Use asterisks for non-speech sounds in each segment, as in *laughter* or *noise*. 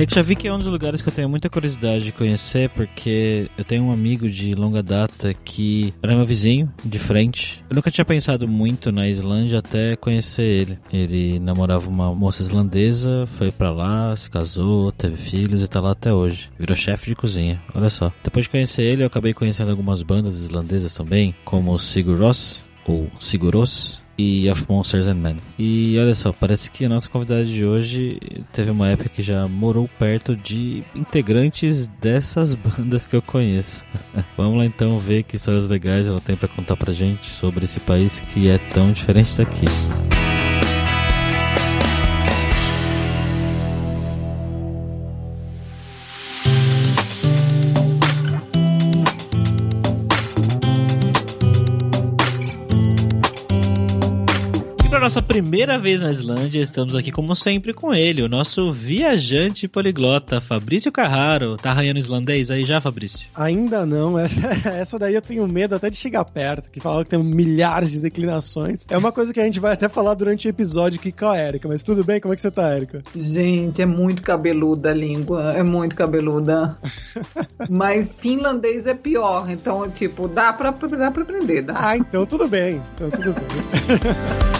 Reykjavik é um dos lugares que eu tenho muita curiosidade de conhecer porque eu tenho um amigo de longa data que era meu vizinho de frente. Eu nunca tinha pensado muito na Islândia até conhecer ele. Ele namorava uma moça islandesa, foi para lá, se casou, teve filhos e tá lá até hoje. Virou chefe de cozinha, olha só. Depois de conhecer ele, eu acabei conhecendo algumas bandas islandesas também, como Sigur Rós, ou Siguros, e Of Monsters and Men. E olha só, parece que a nossa convidada de hoje teve uma época que já morou perto de integrantes dessas *laughs* bandas que eu conheço. *laughs* Vamos lá então ver que histórias legais ela tem para contar pra gente sobre esse país que é tão diferente daqui. Nossa primeira vez na Islândia, estamos aqui como sempre com ele, o nosso viajante poliglota, Fabrício Carraro. Tá arranhando islandês aí já, Fabrício? Ainda não, *laughs* essa, essa daí eu tenho medo até de chegar perto, que fala que tem milhares de declinações. É uma coisa que a gente vai até falar durante o episódio aqui com a Erika, mas tudo bem? Como é que você tá, Erika? Gente, é muito cabeluda a língua, é muito cabeluda. *laughs* mas finlandês é pior, então, tipo, dá pra, dá pra aprender, dá. Ah, então tudo bem, então tudo bem. *laughs*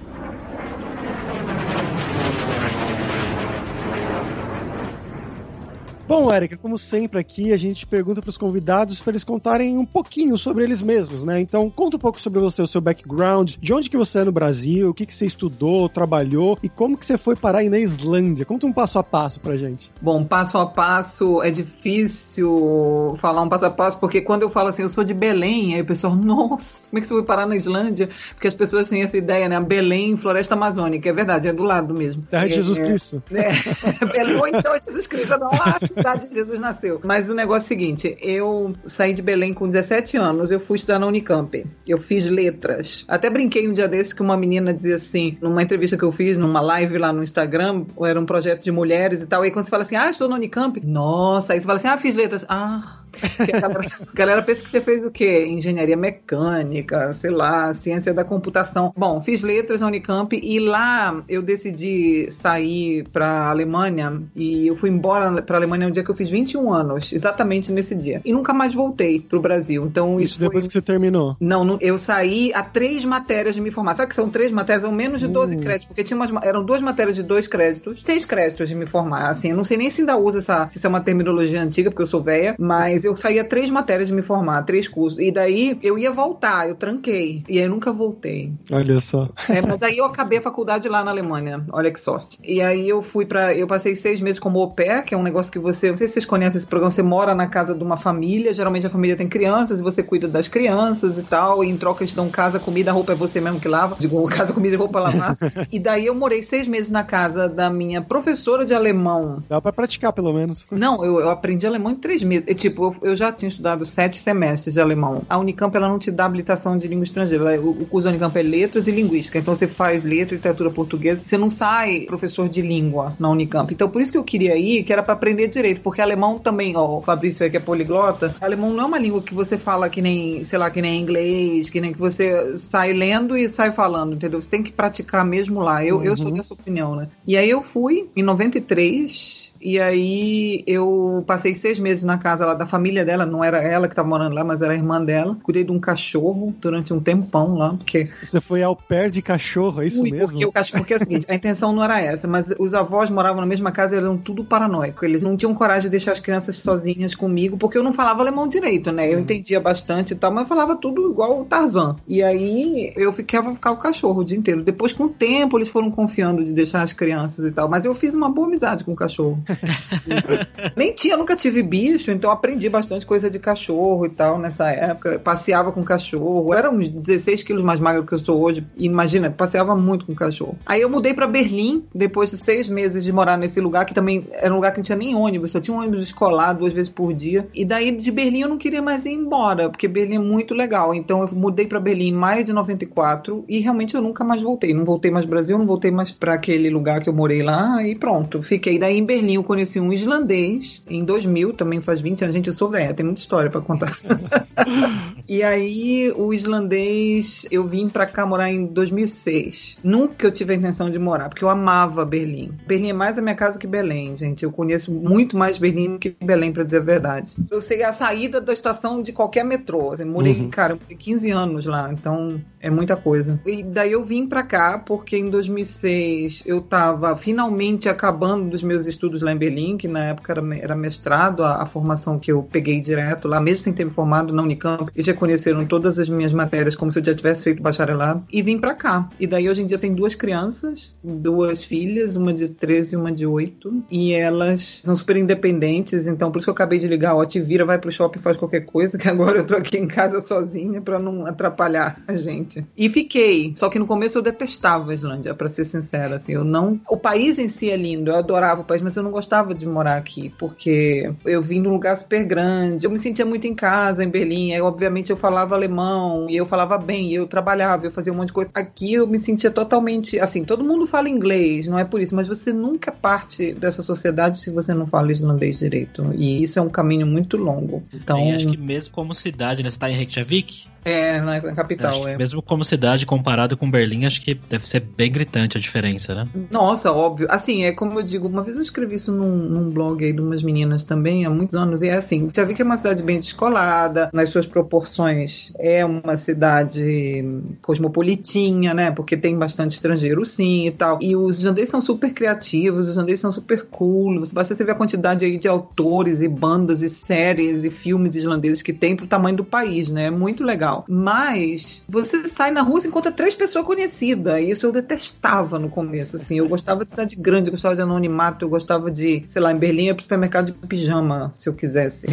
Bom, Érica, como sempre aqui, a gente pergunta para os convidados para eles contarem um pouquinho sobre eles mesmos, né? Então, conta um pouco sobre você, o seu background, de onde que você é no Brasil, o que que você estudou, trabalhou e como que você foi parar aí na Islândia. Conta um passo a passo pra gente. Bom, passo a passo é difícil falar um passo a passo, porque quando eu falo assim, eu sou de Belém, aí o pessoal, nossa, como é que você foi parar na Islândia? Porque as pessoas têm essa ideia, né? Belém, Floresta Amazônica, é verdade, é do lado mesmo. Terra de Jesus é, Cristo. *laughs* É, Belém, ou então Jesus Cristo, nossa, cidade de Jesus nasceu. Mas o negócio é o seguinte: eu saí de Belém com 17 anos, eu fui estudar na Unicamp. Eu fiz letras. Até brinquei um dia desse que uma menina dizia assim, numa entrevista que eu fiz, numa live lá no Instagram, era um projeto de mulheres e tal. E quando você fala assim, ah, estou na Unicamp, nossa, aí você fala assim, ah, fiz letras. Ah, a galera, a galera pensa que você fez o quê? Engenharia mecânica, sei lá, ciência da computação. Bom, fiz letras na Unicamp e lá eu decidi sair para Alemanha e eu fui embora para Alemanha no dia que eu fiz 21 anos, exatamente nesse dia. E nunca mais voltei pro Brasil. Então isso, isso depois foi... que você terminou? Não, não, eu saí a três matérias de me formar. Sabe que são três matérias? São menos de 12 uh. créditos, porque tinha umas, eram duas matérias de dois créditos, seis créditos de me formar. Assim, eu não sei nem se ainda usa essa, se isso é uma terminologia antiga, porque eu sou velha, mas eu saía três matérias de me formar, três cursos. E daí eu ia voltar, eu tranquei. E aí eu nunca voltei. Olha só. É, mas aí eu acabei a faculdade lá na Alemanha. Olha que sorte. E aí eu fui para Eu passei seis meses como au pair, que é um negócio que você. Não sei se vocês conhecem esse programa, você mora na casa de uma família, geralmente a família tem crianças e você cuida das crianças e tal. E em troca eles dão casa, comida, roupa é você mesmo que lava. Digo, casa, comida e roupa lavar. e daí eu morei seis meses na casa da minha professora de alemão. Dá pra praticar, pelo menos. Não, eu, eu aprendi alemão em três meses. E, tipo, eu, eu já tinha estudado sete semestres de alemão. A Unicamp ela não te dá habilitação de língua estrangeira. O, o curso da Unicamp é letras e linguística. Então você faz letra e literatura portuguesa. Você não sai professor de língua na Unicamp. Então por isso que eu queria ir, que era para aprender direito. Porque alemão também, ó, o Fabrício aí que é poliglota, alemão não é uma língua que você fala que nem, sei lá, que nem inglês, que nem que você sai lendo e sai falando, entendeu? Você tem que praticar mesmo lá. Eu, uhum. eu sou uhum. dessa opinião, né? E aí eu fui em 93 e aí eu passei seis meses na casa lá da família dela, não era ela que estava morando lá, mas era a irmã dela. Cuidei de um cachorro durante um tempão lá, porque. Você foi ao pé de cachorro, é isso Fui, mesmo? Porque, o cachorro, porque é o seguinte, a intenção não era essa, mas os avós moravam na mesma casa e eram tudo paranoicos. Eles não tinham coragem de deixar as crianças sozinhas comigo, porque eu não falava alemão direito, né? Eu Uhum. entendia bastante e tal, mas eu falava tudo igual o Tarzan. E aí eu ficava ficar o cachorro o dia inteiro. Depois, com o tempo, eles foram confiando de deixar as crianças e tal. Mas eu fiz uma boa amizade com o cachorro. *laughs* Nem tinha, nunca tive bicho, então aprendi bastante coisa de cachorro e tal nessa época. Passeava com cachorro. Era uns 16 quilos mais magro que eu sou hoje. Imagina, passeava muito com cachorro. Aí eu mudei pra Berlim, depois de seis meses de morar nesse lugar, que também era um lugar que não tinha nem ônibus, só tinha um ônibus escolar duas vezes por dia. E daí de Berlim eu não queria mais ir embora, porque Berlim é muito legal. Então eu mudei pra Berlim em maio de 94 e realmente eu nunca mais voltei. Não voltei mais Brasil, não voltei mais pra aquele lugar que eu morei lá e pronto. Fiquei. Daí em Berlim eu conheci um islandês em 2000, também faz 20 anos. Gente, eu sou velha, tem muita história pra contar. *laughs* e aí o islandês, eu vim pra cá morar em 2006. Nunca eu tive a intenção de morar, porque eu amava Berlim. Berlim é mais a minha casa que Belém, gente. Eu conheço muito mais Berlim do que Belém, pra dizer a verdade. Eu sei a saída da estação de qualquer metrô. Assim, morei, Uhum. cara, eu morei 15 anos lá, então é muita coisa. E daí eu vim pra cá porque em 2006 eu tava finalmente acabando dos meus estudos lá em Berlim, que na época era, era mestrado, a, a formação que eu peguei direto lá, mesmo sem ter me formado na Unicamp. Eles já conheceram todas as minhas matérias como se eu já tivesse feito bacharelado. E vim pra cá. E daí hoje em dia tem duas crianças, duas filhas, uma de 13 e uma de 8. E elas são super independentes, então por isso que eu acabei de ligar, ó, te vira, vai pro shopping, faz qualquer coisa, *laughs* que agora eu tô aqui em casa sozinha pra não atrapalhar a gente. E fiquei. Só que no começo eu detestava a Islândia, pra ser sincera, assim, eu não... O país em si é lindo, eu adorava o país, mas eu não gostava de morar aqui, porque eu vim de um lugar super grande, eu me sentia muito em casa, em Berlim, aí obviamente eu falava alemão, e eu falava bem, e eu trabalhava, eu fazia um monte de coisa. Aqui eu me sentia totalmente, assim, todo mundo fala inglês, não é por isso, mas você nunca parte dessa sociedade se você não fala islandês direito, e isso é um caminho muito longo. Então, E acho que mesmo como cidade, né? Você tá em Reykjavik? É, na na capital, é. Mesmo como cidade, comparado com Berlim, acho que deve ser bem gritante a diferença, né? Nossa, óbvio. Assim, é como eu digo, uma vez eu escrevi isso num, num blog aí de umas meninas também, há muitos anos, e é assim, já vi que é uma cidade bem descolada, nas suas proporções é uma cidade cosmopolitinha, né? Porque tem bastante estrangeiro sim e tal. E os islandeses são super criativos, os islandeses são super cool. Você basta você ver a quantidade aí de autores e bandas e séries e filmes islandeses que tem pro tamanho do país, né? É muito legal. Mas você sai na rua e encontra três pessoas conhecidas. E isso eu detestava no começo, assim. Eu gostava de cidade grande, eu gostava de anonimato, eu gostava de, sei lá, em Berlim ia pro supermercado de pijama, se eu quisesse.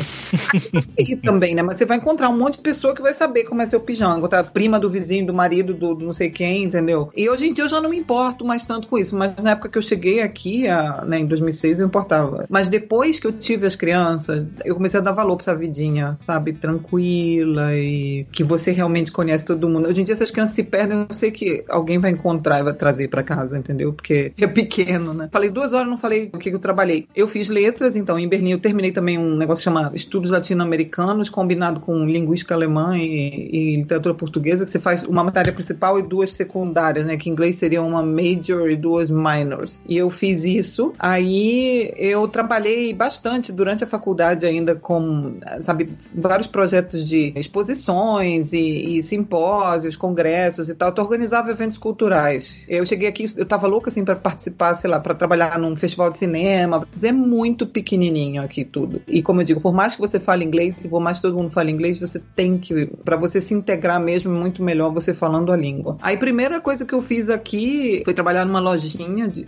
*laughs* e também, né? Mas você vai encontrar um monte de pessoa que vai saber como é seu pijama. Encontrar a prima do vizinho, do marido, do, do não sei quem, entendeu? E hoje em dia eu já não me importo mais tanto com isso. Mas na época que eu cheguei aqui, a, né, em 2006, eu importava. Mas depois que eu tive as crianças, eu comecei a dar valor pra essa vidinha, sabe? Tranquila e que você realmente conhece todo mundo. Hoje em dia essas crianças se perdem, eu sei que alguém vai encontrar e vai trazer pra casa, entendeu? Porque é pequeno, né? Falei duas horas, não falei o que eu trabalhei. Eu fiz letras, então em Berlim eu terminei também um negócio chamado Estudos Latino-Americanos, combinado com linguística alemã e, e literatura portuguesa, que você faz uma matéria principal e duas secundárias, né? Que em inglês seria uma major e duas minors. E eu fiz isso. Aí eu trabalhei bastante durante a faculdade ainda com, sabe, vários projetos de exposições e, e simpósios, congressos e tal. Eu organizava eventos culturais. Eu cheguei aqui, eu tava louca assim para participar, sei lá, para trabalhar num festival de cinema. Mas é muito pequenininho aqui tudo. E como eu digo, por mais que você fale inglês, e por mais que todo mundo fale inglês, você tem que, para você se integrar mesmo, é muito melhor você falando a língua. Aí, primeira coisa que eu fiz aqui foi trabalhar numa lojinha, de,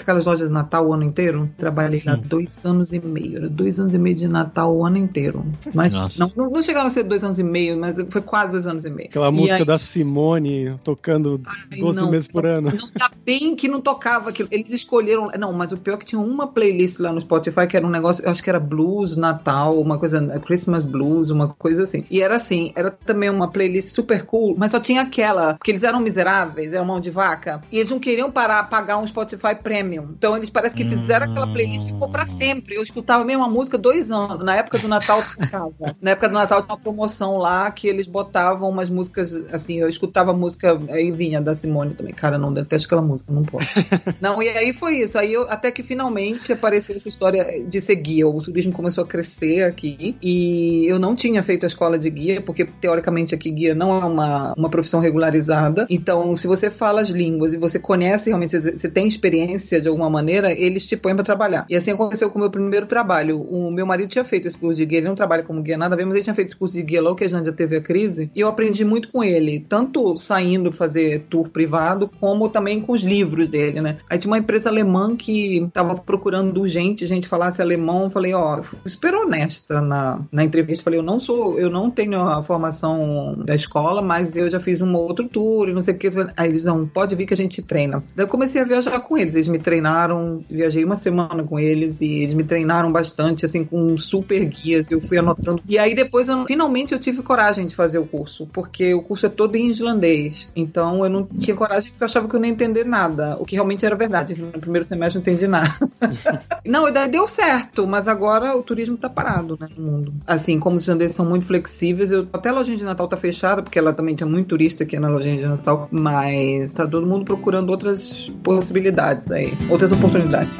aquelas lojas de Natal o ano inteiro. Trabalhei lá dois anos e meio. Era dois anos e meio de Natal o ano inteiro. Mas não, não chegaram a ser dois anos e meio, mas foi quase dois anos e meio. Aquela E música aí- da Simone tocando Ai, 12 não. meses por ano. Não tá bem que não tocava aquilo. Eles escolheram. Não, mas o pior é que tinha uma playlist lá no Spotify que era um negócio, eu acho que era blues, Natal, uma coisa, Christmas blues, uma coisa assim. E era assim, era também uma playlist super cool, mas só tinha aquela, porque eles eram miseráveis, eram mão de vaca, e eles não queriam parar pagar um Spotify Premium. Então eles parece que fizeram aquela playlist e ficou pra sempre. Eu escutava a mesma música dois anos. Na época do Natal. Na época do Natal tinha uma promoção lá que eles botavam umas músicas, assim, eu escutava música, aí vinha da Simone também. Cara, não detesto aquela música, não pode. *laughs* não, e aí foi isso. Aí eu, até que finalmente apareceu essa história de ser guia. O turismo começou a crescer aqui e eu não tinha feito a escola de guia, porque teoricamente aqui guia não é uma, uma profissão regularizada. Então, se você fala as línguas e você conhece realmente, você tem experiência de alguma maneira, eles te põem para trabalhar. E assim aconteceu com o meu primeiro trabalho. O meu marido tinha feito esse curso de guia, ele não trabalha como guia nada a ver, mas ele tinha feito esse curso de guia logo que a gente já teve a crise. E eu aprendi muito com ele, tanto saindo fazer tour privado, como também com os livros dele, né? Aí tinha uma empresa alemã que tava procurando urgente gente falasse alemão. Falei, ó, super honesta na, na entrevista. Falei, eu não sou, eu não tenho a formação da escola, mas eu já fiz um outro tour não sei o que. Aí eles, não, pode vir que a gente treina. Daí eu comecei a viajar com eles. Eles me treinaram, viajei uma semana com eles e eles me treinaram bastante, assim, com super guias. Eu fui anotando. E aí depois, eu, finalmente, eu tive coragem de fazer o curso, porque o curso é todo em islandês. Então eu não tinha coragem porque eu achava que eu não ia entender nada, o que realmente era verdade. No primeiro semestre eu não entendi nada. *laughs* não, daí deu certo, mas agora o turismo tá parado, né, no mundo. Assim, como os islandeses são muito flexíveis, eu, até a lojinha de Natal tá fechada, porque ela também tinha muito turista aqui na lojinha de Natal, mas tá todo mundo procurando outras possibilidades aí, outras oportunidades.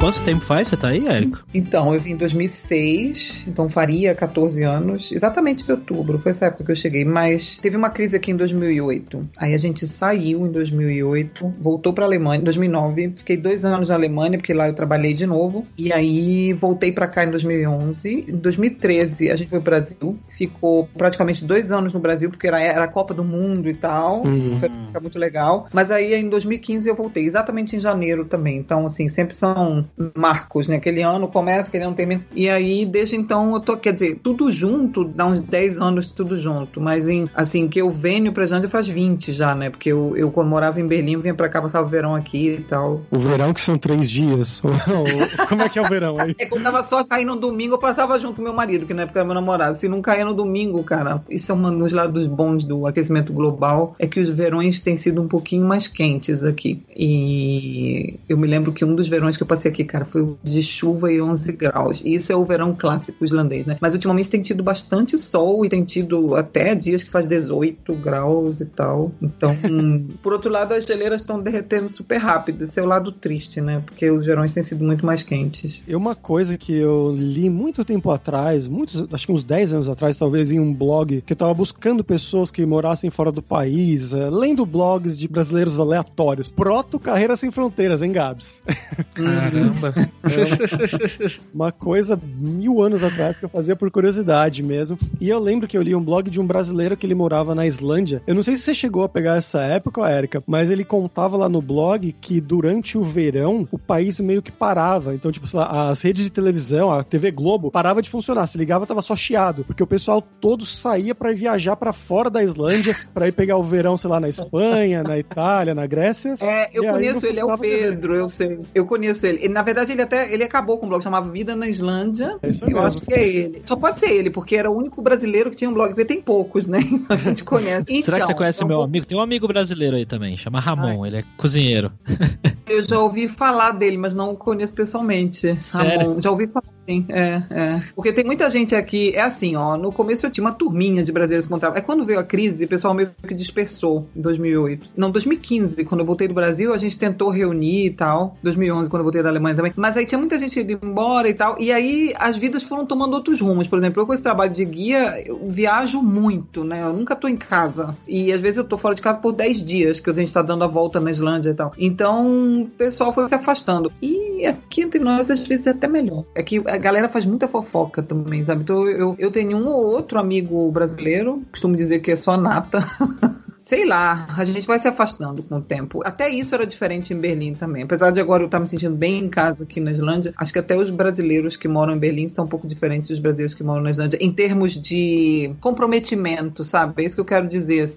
Quanto tempo faz você tá aí, Érico? Então, eu vim em 2006, então faria 14 anos, exatamente em outubro, foi essa época que eu cheguei, mas teve uma crise aqui em 2008. Aí a gente saiu em 2008, voltou pra Alemanha em 2009, fiquei dois anos na Alemanha, porque lá eu trabalhei de novo, e aí voltei pra cá em 2011. Em 2013 a gente foi pro Brasil, ficou praticamente dois anos no Brasil, porque era, era a Copa do Mundo e tal, uhum. foi muito legal. Mas aí em 2015 eu voltei, exatamente em janeiro também, então assim, sempre são marcos, né? Aquele ano começa, aquele ano termina. E aí, desde então, eu tô, quer dizer, tudo junto, dá uns 10 anos tudo junto. Mas, em, assim, que eu venho pra Jândia faz 20 já, né? Porque eu, eu quando morava em Berlim, vinha pra cá, passava o verão aqui e tal. O verão que são três dias. *laughs* Como é que é o verão aí? É quando tava só caindo no domingo, eu passava junto com meu marido, que na época era meu namorado. Se não caía no domingo, cara, isso é um dos lados bons do aquecimento global, é que os verões têm sido um pouquinho mais quentes aqui. E eu me lembro que um dos verões que eu passei aqui, cara, foi de chuva e 11 graus. E isso é o verão clássico islandês, né? Mas ultimamente tem tido bastante sol e tem tido até dias que faz 18 graus e tal. Então, *laughs* por outro lado, as geleiras estão derretendo super rápido. Esse é o lado triste, né? Porque os verões têm sido muito mais quentes. E uma coisa que eu li muito tempo atrás, muitos, acho que uns 10 anos atrás, talvez, em um blog, que eu tava buscando pessoas que morassem fora do país, é, lendo blogs de brasileiros aleatórios. Proto Carreira Sem Fronteiras, hein, Gabs? Caramba! Caramba! É *laughs* uma coisa mil anos atrás que eu fazia por curiosidade mesmo. E eu lembro que eu li um blog de um brasileiro que ele morava na Islândia. Eu não sei se você chegou a pegar essa época, Érica, mas ele contava lá no blog que durante o verão o país meio que parava. Então, tipo, as redes de televisão, a TV Globo, parava de funcionar. Se ligava, tava só chiado. Porque o pessoal todo saía para viajar para fora da Islândia, *laughs* para ir pegar o verão, sei lá, na Espanha, na Itália, na Grécia. É, eu conheço ele, é o Pedro, eu sei. Eu conheço ele. Na verdade, ele até ele acabou com um blog, chamava Vida na Islândia. É isso eu mesmo. acho que é ele. Só pode ser ele, porque era o único brasileiro que tinha um blog, porque tem poucos, né? *laughs* A gente conhece. Então, *laughs* Será que você então, conhece meu vou... amigo? Tem um amigo brasileiro aí também, chama Ramon, Ai. ele é cozinheiro. *laughs* Eu já ouvi falar dele, mas não o conheço pessoalmente. Sério? Ramon. Já ouvi falar sim, é, é. Porque tem muita gente aqui, é assim, ó, no começo eu tinha uma turminha de brasileiros que encontravam. É quando veio a crise, o pessoal meio que dispersou em 2008. Não, 2015, quando eu voltei do Brasil, a gente tentou reunir e tal. 2011, quando eu voltei da Alemanha também. Mas aí tinha muita gente indo embora e tal. E aí as vidas foram tomando outros rumos. Por exemplo, eu com esse trabalho de guia, eu viajo muito, né? Eu nunca tô em casa. E às vezes eu tô fora de casa por 10 dias, que a gente tá dando a volta na Islândia e tal. Então o pessoal foi se afastando. E aqui entre nós, às vezes, é até melhor. É que a galera faz muita fofoca também, sabe? Então eu, eu tenho um ou outro amigo brasileiro, costumo dizer que é só nata. *laughs* sei lá, a gente vai se afastando com o tempo. Até isso era diferente em Berlim também. Apesar de agora eu estar me sentindo bem em casa aqui na Islândia, acho que até os brasileiros que moram em Berlim são um pouco diferentes dos brasileiros que moram na Islândia em termos de comprometimento, sabe? É isso que eu quero dizer.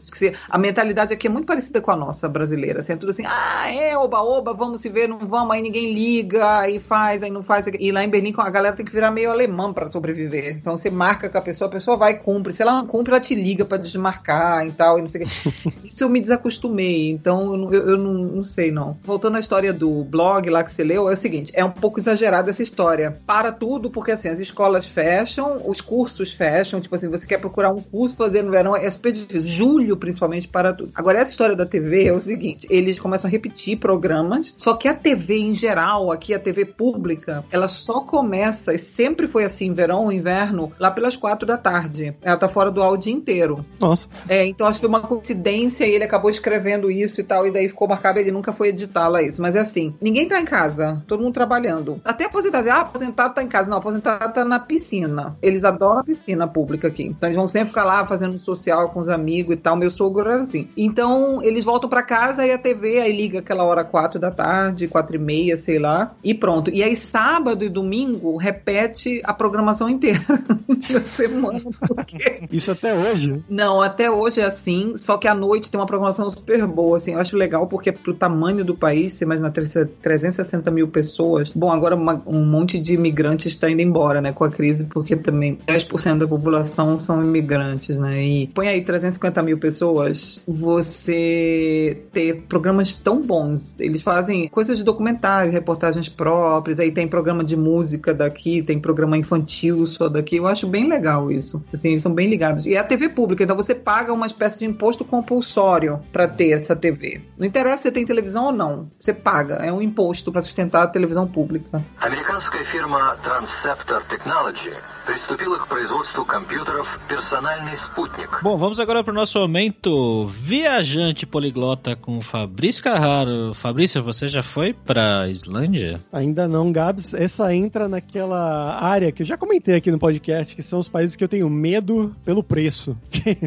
A mentalidade aqui é muito parecida com a nossa brasileira. Assim, é tudo assim, ah, é, oba, oba, vamos se ver, não vamos, aí ninguém liga, aí faz, aí não faz. E lá em Berlim a galera tem que virar meio alemã para sobreviver. Então você marca com a pessoa, a pessoa vai e cumpre. Se ela não cumpre, ela te liga para desmarcar e tal, e não sei o quê. *laughs* Isso eu me desacostumei, então eu, eu não, não, sei não. Voltando à história do blog lá que você leu, é o seguinte, é um pouco exagerada essa história. Para tudo, porque assim, as escolas fecham, os cursos fecham, tipo assim, você quer procurar um curso fazer no verão, é super difícil. Julho, principalmente, para tudo. Agora, essa história da TV é o seguinte, eles começam a repetir programas, só que a TV em geral, aqui a TV pública, ela só começa, e sempre foi assim, verão, inverno, lá pelas quatro da tarde. Ela tá fora do ar o dia inteiro. Nossa. É, então acho que foi uma coincidência e ele acabou escrevendo isso e tal, e daí ficou marcado, ele nunca foi editá-la isso. Mas é assim, ninguém tá em casa, todo mundo trabalhando. Até aposentado, ah, aposentado tá em casa. Não, aposentado tá na piscina. Eles adoram a piscina pública aqui. Então eles vão sempre ficar lá fazendo social com os amigos e tal. Meu sogro era assim. Então eles voltam para casa e a TV aí liga aquela hora quatro da tarde, quatro e meia, sei lá, e pronto. E aí sábado e domingo repete a programação inteira *laughs* da semana. Porque... Isso até hoje? Não, até hoje é assim, só que noite tem uma programação super boa, assim. Eu acho legal porque pro tamanho do país, você imagina 360 mil pessoas. Bom, agora uma, um monte de imigrantes está indo embora, né, com a crise, porque também 10% da população são imigrantes, né? E põe aí 350 mil pessoas, você ter programas tão bons. Eles fazem coisas de documentário, reportagens próprias, aí tem programa de música daqui, tem programa infantil só daqui. Eu acho bem legal isso. Assim, eles são bem ligados. E é a TV pública, então você paga uma espécie de imposto compulsório para ter essa TV. Não interessa se tem televisão ou não, você paga. É um imposto para sustentar a televisão pública. Американская фирма Transceptor Technology приступила к производству компьютеров «Персональный спутник». Bom, vamos agora para o nosso momento viajante poliglota com Fabrício Carraro. Fabrício, você já foi para Islândia? Ainda não, Gabs. Essa entra naquela área que eu já comentei aqui no podcast, que são os países que eu tenho medo pelo preço.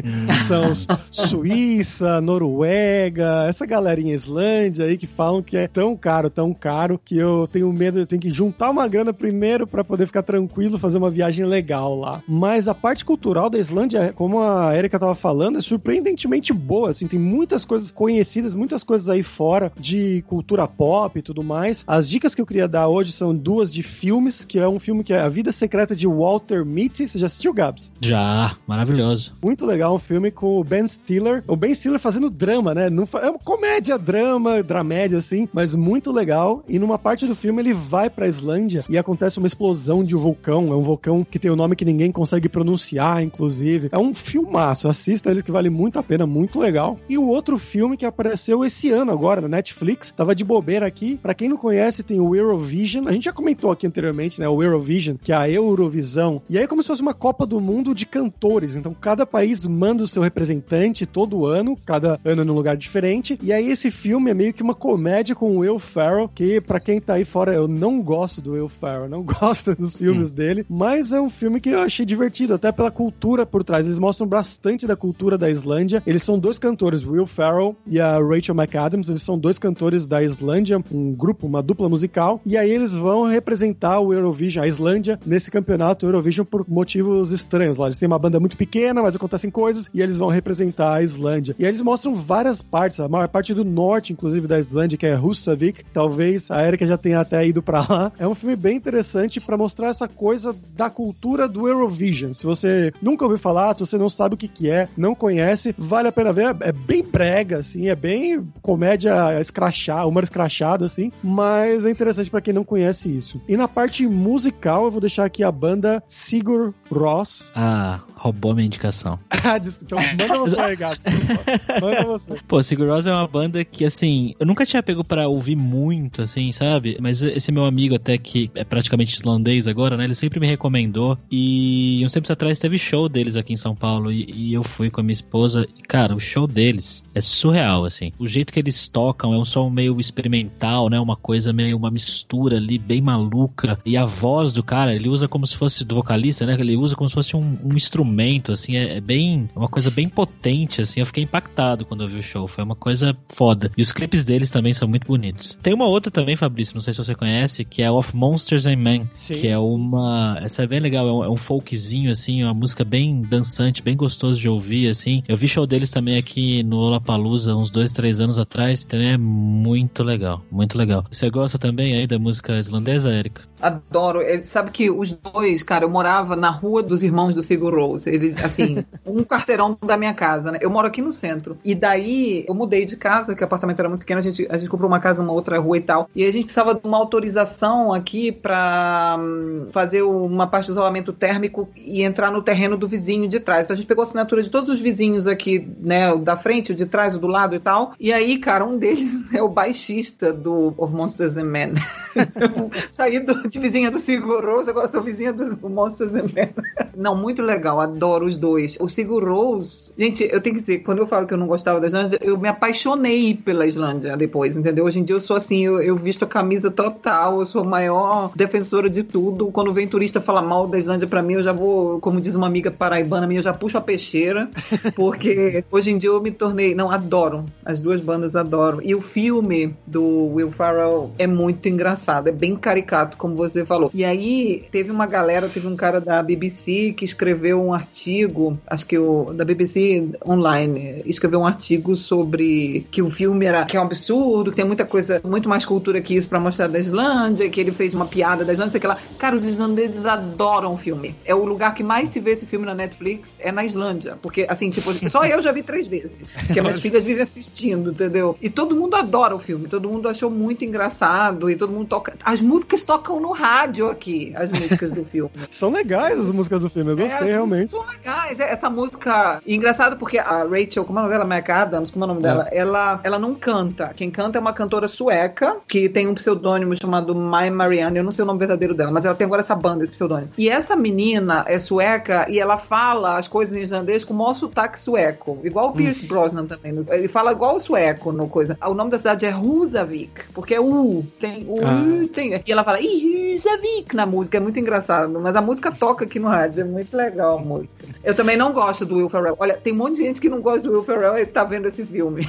Hum. *laughs* são Suíça, Noruega, essa galerinha Islândia aí que falam que é tão caro, tão caro, que eu tenho medo, eu tenho que juntar uma grana primeiro para poder ficar tranquilo, fazer uma viagem legal lá. Mas a parte cultural da Islândia, como a Erika tava falando, é surpreendentemente boa, assim, tem muitas coisas conhecidas, muitas coisas aí fora de cultura pop e tudo mais. As dicas que eu queria dar hoje são duas de filmes, que é um filme que é A Vida Secreta de Walter Mitty. Você já assistiu, Gabs? Já, maravilhoso. Muito legal, um filme com o Ben Stiller. O Ben Stiller fazendo drama, né? Não é uma comédia, drama, dramédia, assim, mas muito legal. E numa parte do filme ele vai pra Islândia e acontece uma explosão de um vulcão. É um vulcão que que tem o um nome que ninguém consegue pronunciar, inclusive. É um filmaço, assista ele que vale muito a pena, muito legal. E o outro filme que apareceu esse ano agora na Netflix, tava de bobeira aqui. Para quem não conhece, tem o Eurovision. A gente já comentou aqui anteriormente, né? O Eurovision, que é a Eurovisão. E aí é como se fosse uma Copa do Mundo de cantores. Então cada país manda o seu representante todo ano, cada ano num lugar diferente. E aí esse filme é meio que uma comédia com o Will Ferrell, que para quem tá aí fora, eu não gosto do Will Ferrell, não *laughs* gosto dos filmes hum. dele, mas é um um filme que eu achei divertido, até pela cultura por trás. Eles mostram bastante da cultura da Islândia. Eles são dois cantores, Will Ferrell e a Rachel McAdams. Eles são dois cantores da Islândia, um grupo, uma dupla musical. E aí eles vão representar o Eurovision, a Islândia, nesse campeonato Eurovision por motivos estranhos lá. Eles têm uma banda muito pequena, mas acontecem coisas e eles vão representar a Islândia. E aí eles mostram várias partes, a maior parte do norte, inclusive, da Islândia, que é Husavik. Talvez a Erika já tenha até ido para lá. É um filme bem interessante para mostrar essa coisa da cultura cultura do Eurovision. Se você nunca ouviu falar, se você não sabe o que, que é, não conhece, vale a pena ver. É bem brega, assim, é bem comédia escrachada, humor escrachado, assim, mas é interessante para quem não conhece isso. E na parte musical, eu vou deixar aqui a banda Sigur Ross. Ah, roubou minha indicação. *laughs* ah, então manda você aí, gato. *laughs* Manda você. Pô, Sigur Rós é uma banda que, assim, eu nunca tinha pego para ouvir muito, assim, sabe? Mas esse meu amigo até que é praticamente islandês agora, né? Ele sempre me recomendou. E uns tempos atrás teve show deles aqui em São Paulo. E, e eu fui com a minha esposa. E, cara, o show deles é surreal, assim. O jeito que eles tocam é um som meio experimental, né? Uma coisa meio, uma mistura ali, bem maluca. E a voz do cara, ele usa como se fosse, do vocalista, né? Ele usa como se fosse um, um instrumento instrumento, assim, é, é bem. É uma coisa bem potente, assim. Eu fiquei impactado quando eu vi o show. Foi uma coisa foda. E os clipes deles também são muito bonitos. Tem uma outra também, Fabrício, não sei se você conhece, que é Of Monsters and Men. Sim, que é uma. Essa é bem legal, é um, é um folkzinho, assim, uma música bem dançante, bem gostoso de ouvir, assim. Eu vi show deles também aqui no Lollapalooza uns dois, três anos atrás. Também é muito legal, muito legal. Você gosta também aí da música islandesa, Erika? Adoro. Ele sabe que os dois, cara, eu morava na rua dos irmãos do Sigur Rós Rose. Ele, assim, *laughs* um quarteirão da minha casa, né? Eu moro aqui no centro. E daí eu mudei de casa, que o apartamento era muito pequeno, a gente, a gente comprou uma casa numa outra rua e tal. E a gente precisava de uma autorização aqui pra hum, fazer uma parte do isolamento térmico e entrar no terreno do vizinho de trás. Então, a gente pegou a assinatura de todos os vizinhos aqui, né? O da frente, o de trás, o do lado e tal. E aí, cara, um deles *laughs* é o baixista do Of Monsters and Men. *laughs* Saí do, de vizinha do Sigur Rose, agora sou vizinha do Monsters and Men. Não, muito legal, adoro os dois. O Sigur Rose, gente, eu tenho que dizer, quando eu falo que eu não gostava da Islândia, eu me apaixonei pela Islândia depois, entendeu? Hoje em dia eu sou assim, eu, eu visto a camisa total, eu sou a maior defensora de tudo. Quando vem turista falar mal da Islândia pra mim, eu já vou, como diz uma amiga paraibana minha, eu já puxo a peixeira, *laughs* porque hoje em dia eu me tornei, não, adoro, as duas bandas adoram. E o filme do Will Ferrell é muito engraçado, é bem caricato, como você falou. E aí, teve uma galera, teve um cara da BBC que escreveu um artigo, acho que o da BBC Online, escreveu um artigo sobre que o filme era que é um absurdo, que tem muita coisa, muito mais cultura que isso para mostrar da Islândia, que ele fez uma piada da Islândia, sei que lá. Cara, os islandeses adoram o filme. É o lugar que mais se vê esse filme na Netflix, é na Islândia, porque assim, tipo, *laughs* só eu já vi três vezes, porque minhas filhas vivem assistindo, entendeu? E todo mundo adora o filme, todo mundo achou muito engraçado e todo mundo toca, as músicas tocam no rádio aqui, as músicas do filme. *laughs* São legais as músicas do filme, eu gostei É, realmente. São legais. É, Essa música. Engraçado porque a Rachel, como é o nome dela? McAdams, como é o nome dela? Ela, ela não canta. Quem canta é uma cantora sueca que tem um pseudônimo chamado My Marianne. Eu não sei o nome verdadeiro dela, mas ela tem agora essa banda, esse pseudônimo. E essa menina é sueca e ela fala as coisas em islandês com o maior sotaque sueco. Igual o Pierce Brosnan também. Ele fala igual o sueco no coisa. O nome da cidade é Husavik, porque é U. Tem U, Ah. tem. E ela fala Husavik na música. É muito engraçado. Mas a música toca aqui no rádio. É muito legal a música. Eu também não gosto do Will Ferrell. Olha, tem um monte de gente que não gosta do Will Ferrell e tá vendo esse filme.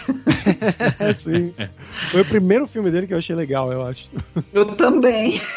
É, *laughs* *laughs* sim. Foi o primeiro filme dele que eu achei legal, eu acho. Eu também. *laughs*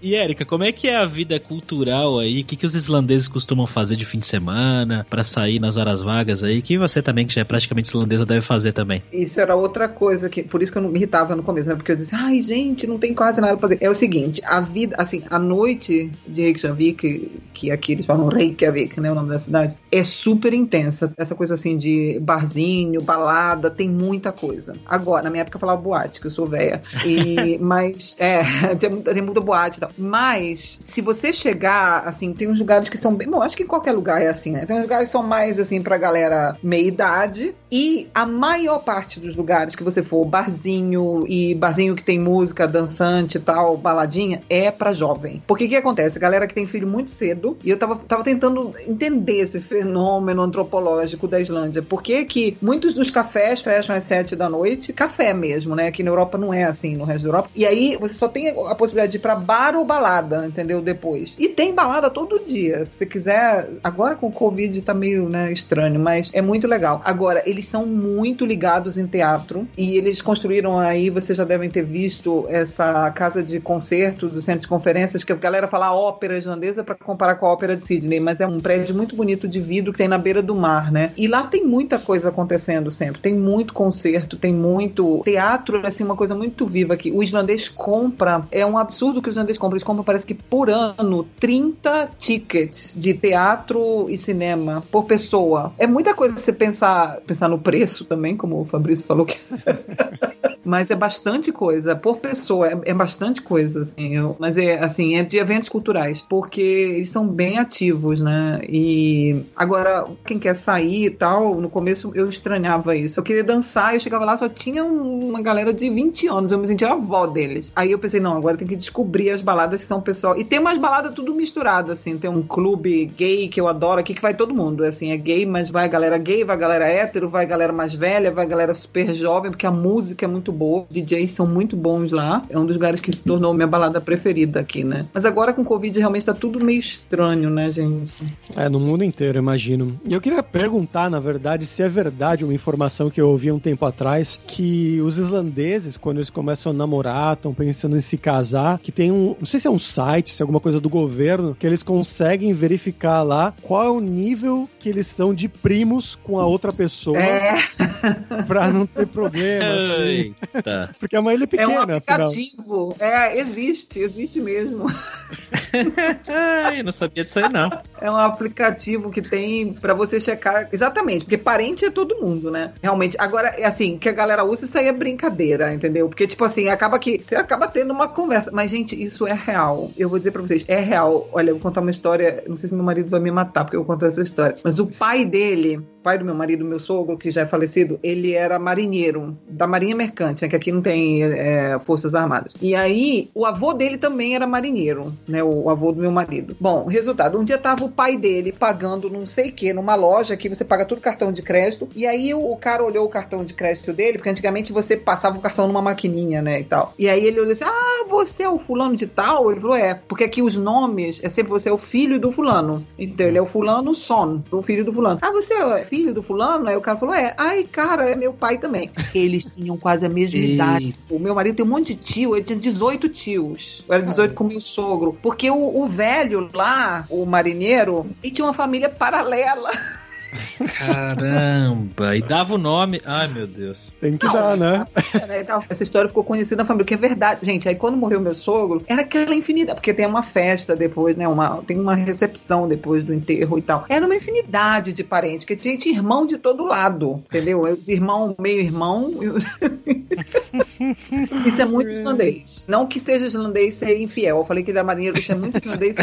E Érica, como é que é a vida cultural aí? O que, que os islandeses costumam fazer de fim de semana pra sair nas horas vagas aí? Que você também, que já é praticamente islandesa, deve fazer também. Isso era outra coisa que. Por isso que eu não me irritava no começo, né? Porque eu disse, ai, gente, não tem quase nada pra fazer. É o seguinte, a vida, assim, a noite de Reykjavik, que aqui eles falam Reykjavik, né? O nome da cidade, é super intensa. Essa coisa assim de barzinho, balada, tem muita coisa. Agora, na minha época eu falava boate, que eu sou velha. E, *laughs* mas, é, *laughs* tem, muita- tem muita boate e tal. Mas, se você chegar, assim, tem uns lugares que são bem. Bom, acho que em qualquer lugar é assim, né? Tem uns lugares que são mais, assim, pra galera meia idade. E a maior parte dos lugares que você for, barzinho e barzinho que tem música, dançante e tal, baladinha, é pra jovem. Porque o que acontece? A galera que tem filho muito cedo, e eu tava, tava tentando entender esse fenômeno antropológico da Islândia. Por que que muitos dos cafés fecham às sete da noite? Café mesmo, né? Aqui na Europa não é assim, no resto da Europa. E aí você só tem a possibilidade de ir pra bar ou balada, entendeu? Depois. E tem balada todo dia. Se quiser. Agora com o Covid tá meio né, estranho, mas é muito legal. Agora, eles são muito ligados em teatro e eles construíram aí, vocês já devem ter visto essa casa de concertos, o centro de conferências, que a galera fala ópera islandesa para comparar com a ópera de Sydney, mas é um prédio muito bonito de vidro que tem na beira do mar, né? E lá tem muita coisa acontecendo sempre. Tem muito concerto, tem muito teatro, assim, uma coisa muito viva aqui. O islandês compra, é um absurdo que o islandês compra. Eles compram, parece que por ano, 30 tickets de teatro e cinema por pessoa. É muita coisa você pensar, pensar no preço também, como o Fabrício falou que. *laughs* Mas é bastante coisa por pessoa, é, é bastante coisa, assim. eu- mas é assim, é de eventos culturais, porque eles são bem ativos, né? E agora, quem quer sair e tal, no começo eu estranhava isso. Eu queria dançar, eu chegava lá, só tinha um- uma galera de 20 anos, eu me sentia a avó deles. Aí eu pensei, não, agora tem que descobrir as baladas que são pessoal. E tem umas baladas tudo misturado, assim. Tem um clube gay que eu adoro aqui, que vai todo mundo. Assim, é gay, mas vai a galera gay, vai a galera hétero, vai a galera mais velha, vai a galera super jovem, porque a música é muito boa. Os DJs são muito bons lá. É um dos lugares que se tornou minha balada preferida aqui, né? Mas agora com Covid realmente tá tudo meio estranho, né, gente? É, no mundo inteiro, imagino. E eu queria perguntar, na verdade, se é verdade uma informação que eu ouvi um tempo atrás, que os islandeses, quando eles começam a namorar, estão pensando em se casar, que tem um, não sei se é um site, se é alguma coisa do governo, que eles conseguem verificar lá qual é o nível que eles são de primos com a outra pessoa, É, pra não ter problema, *laughs* assim. Tá. *laughs* Porque é uma ilha É pequena, um afinal. aplicativo. É, existe, existe mesmo. *laughs* Ai, eu não sabia disso aí, não. É um aplicativo que tem pra você checar. Exatamente, porque parente é todo mundo, né? Realmente. Agora, é assim, que a galera usa, isso aí é brincadeira, entendeu? Porque, tipo assim, acaba que você acaba tendo uma conversa. Mas, gente, isso é real. Eu vou dizer pra vocês, é real. Olha, eu vou contar uma história. Não sei se meu marido vai me matar, porque eu vou contar essa história. Mas o pai dele. Pai do meu marido, meu sogro, que já é falecido, ele era marinheiro da Marinha Mercante, né? Que aqui não tem é, Forças Armadas. E aí, o avô dele também era marinheiro, né? O avô do meu marido. Bom, resultado, um dia tava o pai dele pagando não sei o que numa loja que você paga tudo cartão de crédito. E aí o, o cara olhou o cartão de crédito dele, porque antigamente você passava o cartão numa maquininha, né? E tal. E aí ele olhou assim: Ah, você é o fulano de tal? Ele falou: É, porque aqui os nomes é sempre você é o filho do fulano. Então ele é o fulano son, o filho do fulano. Ah, você é filho do fulano? Aí o cara falou: É. Ai, cara, é meu pai também. Eles tinham quase a mesma idade. O meu marido tem um monte de tio, ele tinha 18 tios. Eu era 18 com meu sogro. Porque o, o velho lá, o marinheiro, ele tinha uma família paralela. *laughs* Caramba. E dava o nome. Ai, meu Deus. Tem que Não, dar, né? né, e tal. Essa história ficou conhecida na família, que é verdade. Gente, aí quando morreu meu sogro, era aquela infinidade, porque tem uma festa depois, né? Uma, tem uma recepção depois do enterro e tal. Era uma infinidade de parentes, que tinha, irmão de todo lado, entendeu? Os irmãos, meio irmão. *laughs* isso é muito islandês. Não que seja islandês ser infiel. Eu falei que ele era marinheiro, isso é muito islandês.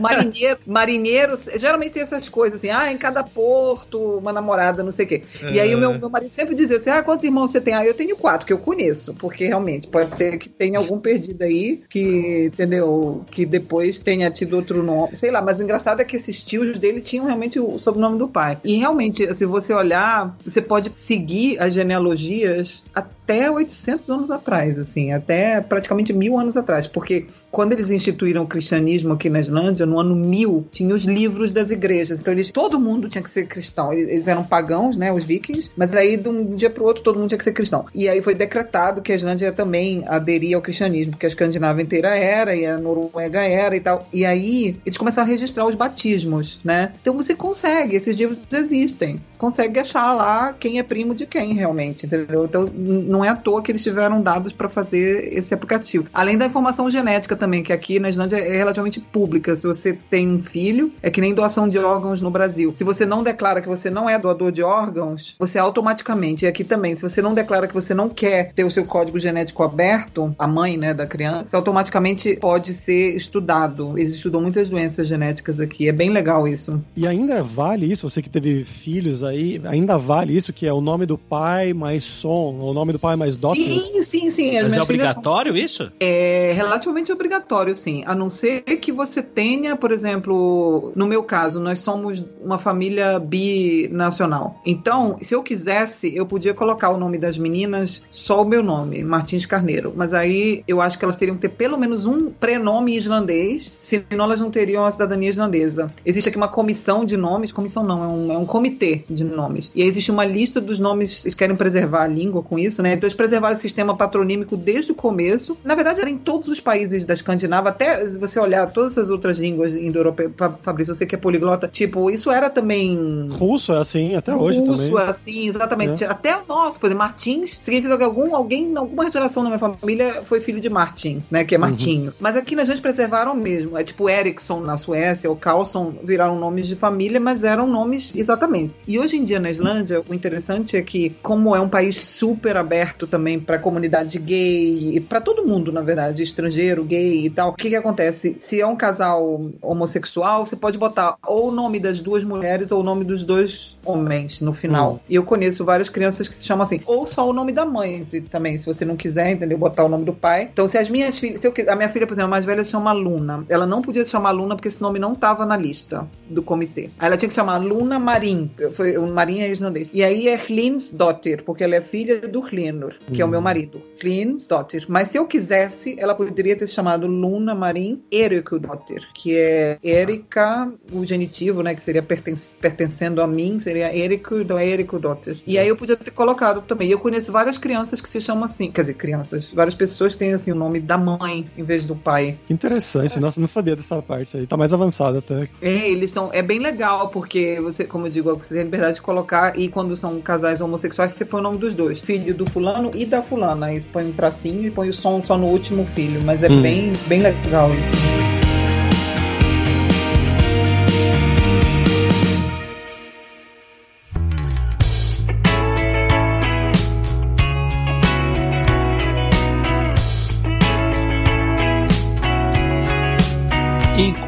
Marinheiro, marinheiros, geralmente tem essas coisas assim, ah, em cada porto, uma namorada, não sei o quê. E aí o meu, meu marido sempre dizia assim: ah, quantos irmãos você tem? Ah, eu tenho quatro, que eu conheço, porque realmente pode ser que tenha algum perdido aí, que, entendeu? Que depois tenha tido outro nome, sei lá, mas o engraçado é que esses tios dele tinham realmente o sobrenome do pai. E realmente, se você olhar, você pode seguir as genealogias até 800 anos atrás, assim, até praticamente mil anos atrás, porque quando eles instituíram o cristianismo aqui na Islândia, no ano 1000, tinha os livros das igrejas. Então, eles, todo mundo tinha que ser cristão. Eles, eles eram pagãos, né, os vikings, mas aí de um dia para o outro todo mundo tinha que ser cristão. E aí foi decretado que a Islândia também aderia ao cristianismo, porque a Escandinávia inteira era e a Noruega era e tal. E aí eles começaram a registrar os batismos, né? Então você consegue, esses livros existem. Você consegue achar lá quem é primo de quem realmente, entendeu? Então não é à toa que eles tiveram dados para fazer esse aplicativo. Além da informação genética também, que aqui na Islândia é relativamente pública. Se você tem um filho, é que nem doação de órgãos no Brasil. Se você não declara que você não é doador de órgãos, você automaticamente, e aqui também, se você não declara que você não quer ter o seu código genético aberto, a mãe, né, da criança, você automaticamente pode ser estudado. Eles estudam muitas doenças genéticas aqui. É bem legal isso. E ainda vale isso, você que teve filhos aí, ainda vale isso, que é o nome do pai mais som, ou o nome do pai mais daughter? Sim, sim, sim. As Mas é filhas obrigatório isso? É relativamente obrigatório, sim. A não ser que você tenha, por exemplo, no meu caso, nós somos uma família binacional. Então, se eu quisesse, eu podia colocar o nome das meninas só o meu nome, Martins Carneiro. Mas aí eu acho que elas teriam que ter pelo menos um prenome islandês, senão elas não teriam a cidadania islandesa. Existe aqui uma comissão de nomes, comissão não, é um, é um comitê de nomes. E aí existe uma lista dos nomes, eles querem preservar a língua com isso, né? Então eles preservaram o sistema patronímico desde o começo. Na verdade, era em todos os países da Escandinávia, até você olhar todas as outras línguas indo-europeias, Fa- Fabrício, você que é poliglota, tipo, isso era também Russo é assim, até hoje russo, também. assim, exatamente. Até o nosso, por exemplo, Martins significa que algum, alguém, alguma geração da minha família foi filho de Martin, né? Que é Martinho. Mas aqui na gente preservaram mesmo. É tipo Ericsson na Suécia, ou Carlson viraram nomes de família, mas eram nomes exatamente. E hoje em dia na Islândia, o interessante é que, como é um país super aberto também para a comunidade gay, para todo mundo, na verdade, estrangeiro, gay e tal, o que que acontece? Se é um casal homossexual, você pode botar ou o nome das duas mulheres ou o nome dos dois homens no final. E eu conheço várias crianças que se chamam assim, ou só o nome da mãe também, se você não quiser, entendeu? Botar o nome do pai. Então, se as minhas filhas, se eu, a minha filha, por exemplo, a mais velha se chama Luna. Ela não podia se chamar Luna porque esse nome não estava na lista do comitê. Aí ela tinha que chamar Luna Marin. Foi o Marin é islandês. E aí é Hlinsdottir, porque ela é filha do Hlinur, que é o meu marido. Hlinsdottir. Mas se eu quisesse, ela poderia ter se chamado chamado Luna Marin Erikudotter, que é Erika, o genitivo, né, que seria perten pertencendo a mim, seria Eriku do Erikudotter. E aí eu podia ter colocado também. E eu conheço várias crianças que se chamam assim, quer dizer, crianças, várias pessoas têm assim o nome da mãe em vez do pai. Que interessante, nossa, não sabia dessa parte aí. Tá mais avançado até. É, eles estão. É bem legal, porque você, como eu digo, você tem liberdade de colocar, e quando são casais homossexuais, você põe o nome dos dois. Filho do fulano e da fulana. Aí você põe um tracinho e põe o som só no último filho. Mas é hum. bem, bem legal isso.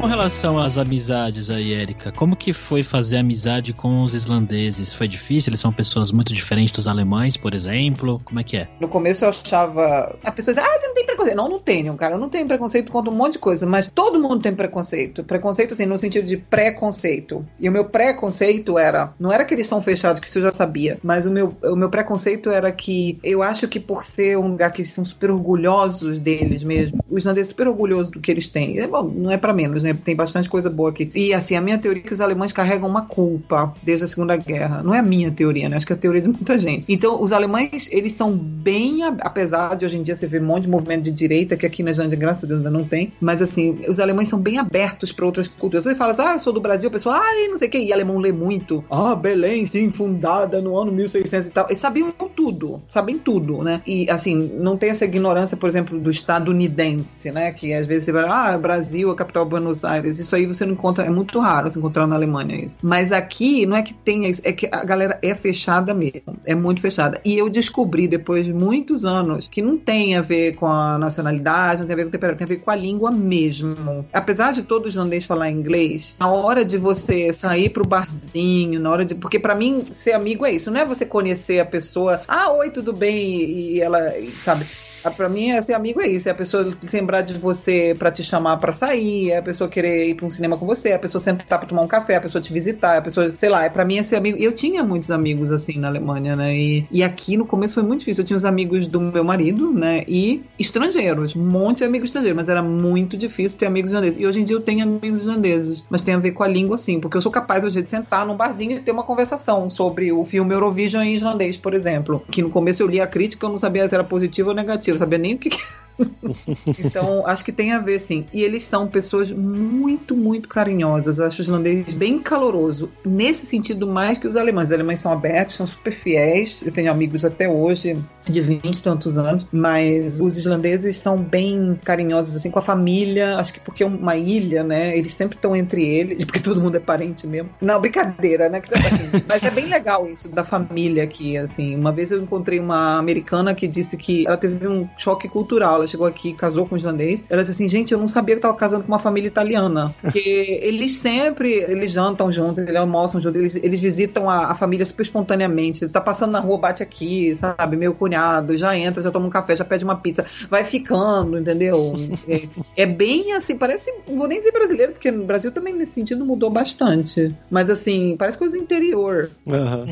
Relação às amizades aí, Érica, como que foi fazer amizade com os islandeses? Foi difícil? Eles são pessoas muito diferentes dos alemães, por exemplo? Como é que é? No começo eu achava. A pessoa dizia, ah, você não tem preconceito. Não, não tenho, cara. Eu não tenho preconceito contra um monte de coisa, mas todo mundo tem preconceito. Preconceito, assim, no sentido de preconceito. E o meu preconceito era. Não era que eles são fechados, que isso eu já sabia, mas o meu, o meu preconceito era que eu acho que por ser um lugar que eles são super orgulhosos deles mesmo, os islandeses super orgulhosos do que eles têm. É, bom, não é para menos, né? Tem bastante coisa boa aqui. E assim, a minha teoria é que os alemães carregam uma culpa desde a Segunda Guerra. Não é a minha teoria, né? Acho que é a teoria de muita gente. Então, os alemães, eles são bem, apesar de hoje em dia você ver um monte de movimento de direita, que aqui na Islândia, graças a Deus, ainda não tem. Mas assim, os alemães são bem abertos para outras culturas. Você fala assim, ah, eu sou do Brasil, a pessoa, ah, não sei o que, e alemão lê muito. Ah, Belém, sim, fundada no ano 1600 e tal. Eles sabiam tudo, sabem tudo, né? E assim, não tem essa ignorância, por exemplo, do estadunidense, né? Que às vezes você vai, ah, Brasil, a capital Buenos Aires isso aí você não encontra, é muito raro se encontrar na Alemanha isso. Mas aqui não é que tenha isso, é que a galera é fechada mesmo. É muito fechada. E eu descobri depois de muitos anos que não tem a ver com a nacionalidade, não tem a ver com o temperamento, tem a ver com a língua mesmo. Apesar de todo islandês falar inglês, na hora de você sair pro barzinho, na hora de. Porque para mim, ser amigo é isso, não é você conhecer a pessoa, ah, oi, tudo bem, e ela, sabe? Ah, pra mim, ser amigo é isso. É a pessoa lembrar de você para te chamar para sair, é a pessoa querer ir pra um cinema com você, é a pessoa sentar pra tomar um café, é a pessoa te visitar, é a pessoa, sei lá, é pra mim é ser amigo. Eu tinha muitos amigos assim na Alemanha, né? E, e aqui no começo foi muito difícil. Eu tinha os amigos do meu marido, né? E estrangeiros, um monte de amigos estrangeiros, mas era muito difícil ter amigos islandeses. E hoje em dia eu tenho amigos islandeses, mas tem a ver com a língua, sim, porque eu sou capaz hoje de sentar num barzinho e ter uma conversação sobre o filme Eurovision em islandês, por exemplo. Que no começo eu li a crítica, eu não sabia se era positivo ou negativo, eu sabia nem o que, que *laughs* então, acho que tem a ver, sim. E eles são pessoas muito, muito carinhosas. Eu acho os islandeses bem caloroso. Nesse sentido, mais que os alemães. Os alemães são abertos, são super fiéis. Eu tenho amigos até hoje, de 20 e tantos anos. Mas os islandeses são bem carinhosos, assim, com a família. Acho que porque é uma ilha, né? Eles sempre estão entre eles, *laughs* porque todo mundo é parente mesmo. Não, brincadeira, né? Assim, *laughs* mas é bem legal isso da família aqui, assim. Uma vez eu encontrei uma americana que disse que ela teve um choque cultural ela chegou aqui, casou com um islandês. Ela disse assim, gente, eu não sabia que estava casando com uma família italiana. Porque *laughs* eles sempre, eles jantam juntos, eles almoçam juntos, eles, eles visitam a, a, família super espontaneamente. Tá passando na rua, bate aqui, sabe? Meu cunhado, já entra, já toma um café, já pede uma pizza. Vai ficando, entendeu? É, é bem assim, parece, não vou nem dizer brasileiro, porque no Brasil também nesse sentido mudou bastante. Mas assim, parece coisa do interior. Uhum.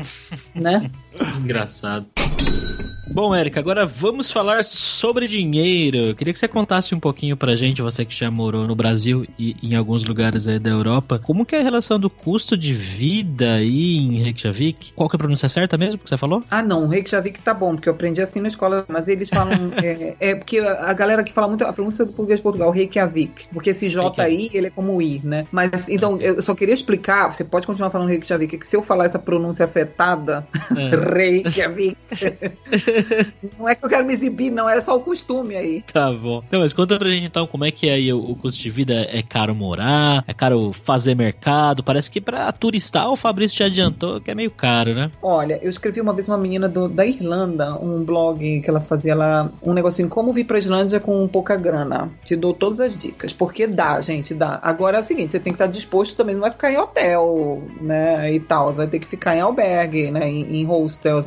Né? Engraçado. Bom, Érica, agora vamos falar sobre dinheiro. Eu queria que você contasse um pouquinho pra gente, você que já morou no Brasil e em alguns lugares aí da Europa, como que é a relação do custo de vida aí em Reykjavik? Qual que é a pronúncia certa mesmo que você falou? Ah, não, Reykjavik tá bom, porque eu aprendi assim na escola, mas eles falam... *laughs* é, é, porque a galera que fala muito a pronúncia do português de Portugal, Reykjavik, porque esse J aí, ele é como I, né? Mas, então, eu só queria explicar, você pode continuar falando Reykjavik, que se eu falar essa pronúncia afetada, é. *laughs* Reykjavik... *laughs* não é que eu quero me exibir, não, é só o costume aí. Tá bom. Então, mas conta pra gente então como é que é aí o, o custo de vida. É caro morar? É caro fazer mercado? Parece que pra turistar o Fabrício te adiantou que é meio caro, né? Olha, eu escrevi uma vez uma menina do, da Irlanda, um blog que ela fazia lá, um negocinho como vir pra Islândia com pouca grana. Te dou todas as dicas, porque dá, gente, dá. Agora é o seguinte, você tem que estar disposto também, não vai ficar em hotel, né, e tal, você vai ter que ficar em albergue, né, em, em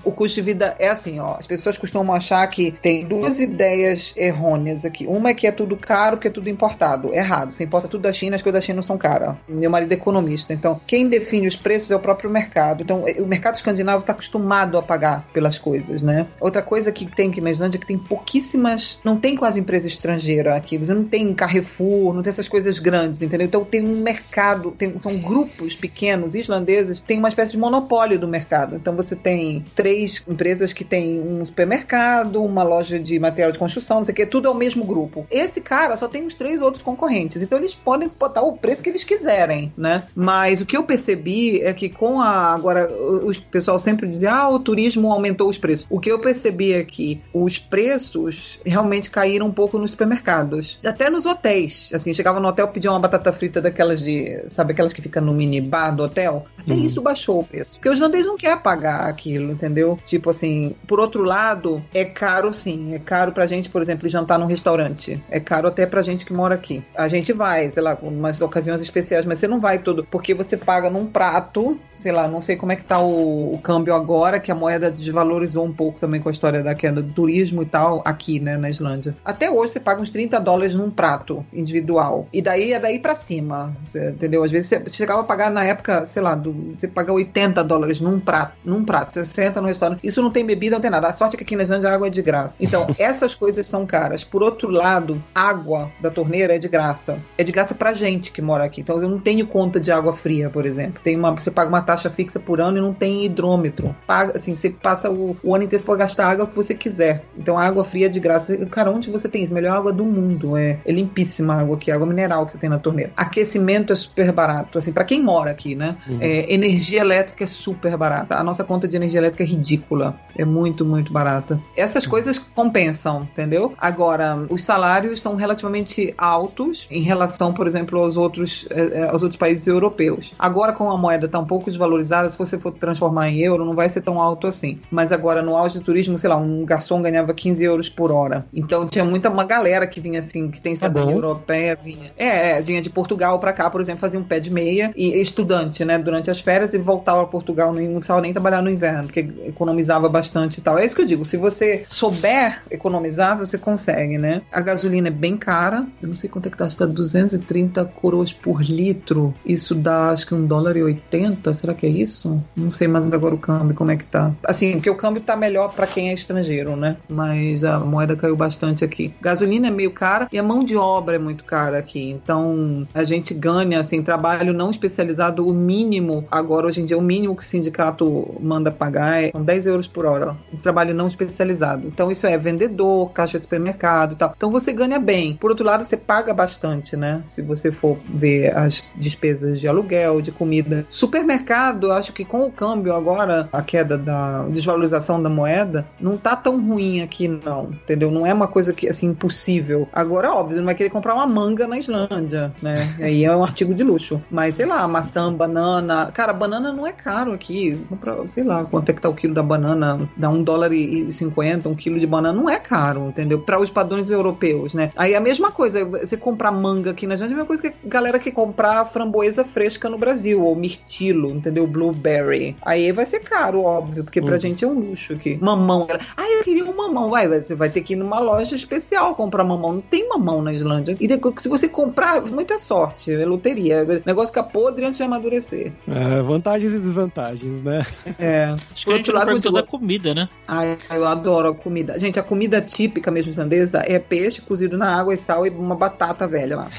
O custo de vida é assim, ó, as pessoas costumam achar que tem duas ideias errôneas aqui. Uma é que é tudo caro, que é tudo importado. Errado. Você importa tudo da China, as coisas da China não são caras. Meu marido é economista. Então, quem define os preços é o próprio mercado. Então, o mercado escandinavo está acostumado a pagar pelas coisas, né? Outra coisa que tem aqui na Islândia é que tem pouquíssimas. Não tem quase empresa estrangeira aqui. Você não tem Carrefour, não tem essas coisas grandes, entendeu? Então, tem um mercado, tem, são grupos pequenos islandeses, tem uma espécie de monopólio do mercado. Então, você tem três empresas que têm um supermercado, uma loja de material de construção, não sei o que, tudo é o mesmo grupo. Esse cara só tem os três outros concorrentes. Então, eles podem botar o preço que eles quiserem, né? Mas o que eu percebi é que com a. Agora, o pessoal sempre dizia, ah, o turismo aumentou os preços. O que eu percebi é que os preços realmente caíram um pouco nos supermercados. Até nos hotéis. Assim, chegava no hotel, pedia uma batata frita daquelas de. Sabe, aquelas que ficam no mini bar do hotel? Até uhum. isso baixou o preço. Porque os islandês não quer pagar aquilo, entendeu? Tipo assim, por outro lado, é caro sim. É caro pra gente, por exemplo, jantar num restaurante. É caro até pra gente que mora aqui. A gente vai, sei lá, umas ocasiões especiais, mas você não vai todo. Porque você paga num prato sei lá, não sei como é que tá o, o, câmbio agora, que a moeda desvalorizou um pouco também com a história da queda do turismo e tal, aqui, né, na Islândia. Até hoje você paga uns 30 dólares num prato individual. E daí é daí para cima, você, entendeu? Às vezes você chegava a pagar na época, sei lá, do, você paga 80 dólares num prato, num prato. Você senta no restaurante, isso não tem bebida, não tem nada. A sorte é que aqui na Islândia a água é de graça. Então, *laughs* essas coisas são caras. Por outro lado, água da torneira é de graça. É de graça pra gente que mora aqui. Então, eu não tenho conta de água fria, por exemplo. Tem uma, você paga uma taxa fixa por ano e não tem hidrômetro. Paga, assim, você passa o, o ano inteiro para gastar a água que você quiser. Então, água fria é de graça. Cara, onde você tem isso? Melhor água do mundo. É, é limpíssima a água aqui, água mineral que você tem na torneira. Aquecimento é super barato, assim, para quem mora aqui, né? Uhum. É, energia elétrica é super barata. A nossa conta de energia elétrica é ridícula. É muito, muito barata. Essas coisas compensam, entendeu? Agora, os salários são relativamente altos em relação, por exemplo, aos outros, é, é, aos outros países europeus. Agora, com a moeda tá um pouco desvalorizada, se você for transformar em euro, não vai ser tão alto assim. Mas agora, no auge do turismo, sei lá, um garçom ganhava 15 euros por hora. Então tinha muita uma galera que vinha assim, que tem cidadania tá europeia, vinha. É, é, vinha de Portugal para cá, por exemplo, fazia um pé de meia e estudante, né, durante as férias e voltava a Portugal, não precisava nem trabalhar no inverno, porque economizava bastante e tal. É isso que eu digo, se você souber economizar, você consegue, né? A gasolina é bem cara, eu não sei quanto é que tá, está 230 coroas por litro. Isso dá acho que um dólar e 80, será que é isso? Não sei mais agora o câmbio, como é que tá. Assim, porque o câmbio tá melhor para quem é estrangeiro, né? Mas a moeda caiu bastante aqui. Gasolina é meio cara e a mão de obra é muito cara aqui. Então, a gente ganha, assim, trabalho não especializado, o mínimo, agora hoje em dia, o mínimo que o sindicato manda pagar é, são 10 euros por hora. Um trabalho não especializado. Então, isso é vendedor, caixa de supermercado e tal. Então, você ganha bem. Por outro lado, você paga bastante, né? Se você for ver as despesas de aluguel, de comida. Supermercado acho que com o câmbio agora, a queda da desvalorização da moeda, não tá tão ruim aqui, não. Entendeu? Não é uma coisa que, assim, impossível. Agora, óbvio, não vai querer comprar uma manga na Islândia, né? Aí é um artigo de luxo. Mas, sei lá, maçã, banana. Cara, banana não é caro aqui. Sei lá, quanto é que tá o quilo da banana? Dá um dólar e cinquenta, um quilo de banana não é caro, entendeu? Para os padrões europeus, né? Aí é a mesma coisa, você comprar manga aqui na Islândia é a mesma coisa que a galera que comprar framboesa fresca no Brasil, ou mirtilo, entendeu? blueberry. Aí vai ser caro, óbvio, porque pra uhum. gente é um luxo aqui. Mamão. Ah, eu queria um mamão. Vai, você vai ter que ir numa loja especial comprar mamão. Não tem mamão na Islândia. E depois, se você comprar, muita sorte. É loteria. O negócio fica podre antes de amadurecer. É, vantagens e desvantagens, né? É. Acho que a gente lado, perguntou da comida, né? Ai, eu adoro a comida. Gente, a comida típica mesmo islandesa é peixe cozido na água e sal e uma batata velha lá.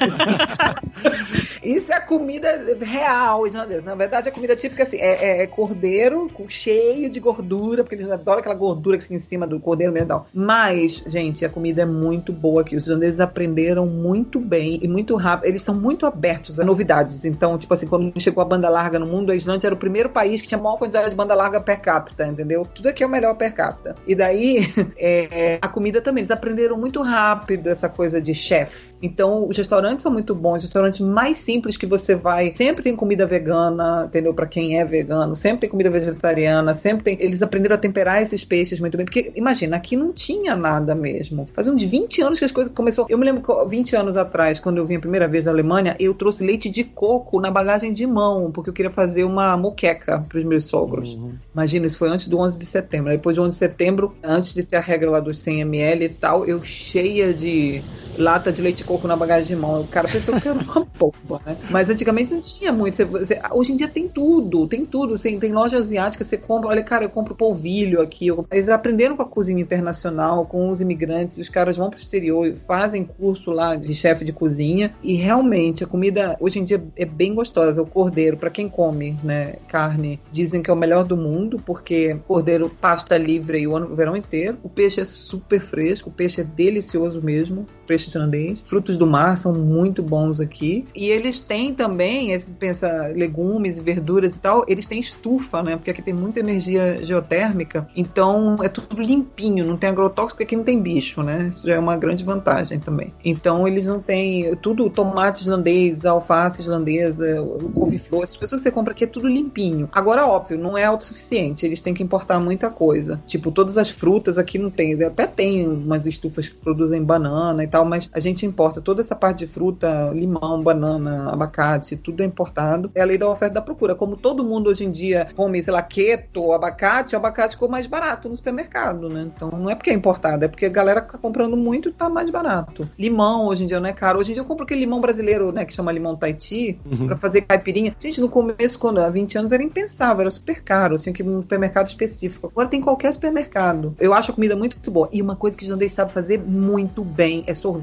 *laughs* Isso é comida real islandesa. Na verdade, a comida típica assim, é, é, é cordeiro cheio de gordura, porque eles adoram aquela gordura que fica em cima do cordeiro mesmo. Mas, gente, a comida é muito boa aqui. Os islandeses aprenderam muito bem e muito rápido. Eles são muito abertos a novidades. Então, tipo assim, quando chegou a banda larga no mundo, a Islândia era o primeiro país que tinha a maior quantidade de banda larga per capita, entendeu? Tudo aqui é o melhor per capita. E daí, *laughs* é, a comida também. Eles aprenderam muito rápido essa coisa de chefe. Então, os restaurantes são muito bons, os restaurantes mais simples que você vai. Sempre tem comida vegana, entendeu? Para quem é vegano, sempre tem comida vegetariana, sempre tem. Eles aprenderam a temperar esses peixes muito bem. Porque, imagina, aqui não tinha nada mesmo. Faz uns 20 anos que as coisas começou. Eu me lembro que 20 anos atrás, quando eu vim a primeira vez da Alemanha, eu trouxe leite de coco na bagagem de mão, porque eu queria fazer uma moqueca para os meus sogros. Uhum. Imagina, isso foi antes do 11 de setembro. Depois do 11 de setembro, antes de ter a regra lá dos 100 ml e tal, eu cheia de lata de leite de coco na bagagem de mão. O cara pensou que era uma *laughs* bomba, né? Mas antigamente não tinha muito. Você, você, hoje em dia tem tudo, tem tudo. Assim, tem loja asiática, você compra. Olha, cara, eu compro polvilho aqui. Eu, eles aprenderam com a cozinha internacional, com os imigrantes. Os caras vão pro exterior, fazem curso lá de chefe de cozinha. E realmente a comida hoje em dia é bem gostosa. O cordeiro, para quem come né, carne, dizem que é o melhor do mundo, porque cordeiro pasta livre o ano o verão inteiro. O peixe é super fresco, o peixe é delicioso mesmo. Peixe tailandês. Frutos do mar são muito bons aqui. E eles têm também, pensa legumes e verduras e tal, eles têm estufa, né? Porque aqui tem muita energia geotérmica. Então é tudo limpinho, não tem agrotóxico, porque aqui não tem bicho, né? Isso já é uma grande vantagem também. Então eles não têm tudo, tomate islandês, alface islandesa, couve-flor, essas coisas que você compra aqui é tudo limpinho. Agora, óbvio, não é autossuficiente, eles têm que importar muita coisa. Tipo, todas as frutas aqui não tem, até tem umas estufas que produzem banana e tal, mas a gente importa toda essa parte de fruta, limão, banana, abacate, tudo é importado. É a lei da oferta e da procura. Como todo mundo hoje em dia come, sei lá, keto, abacate, o abacate ficou mais barato no supermercado, né? Então não é porque é importado, é porque a galera tá comprando muito e tá mais barato. Limão hoje em dia não é caro. Hoje em dia eu compro aquele limão brasileiro, né, que chama limão Tahiti, uhum. para fazer caipirinha. Gente, no começo, quando há 20 anos era impensável, era super caro, assim, que um supermercado específico. Agora tem qualquer supermercado. Eu acho a comida muito boa. E uma coisa que o Jandei sabe fazer muito bem é sorvete.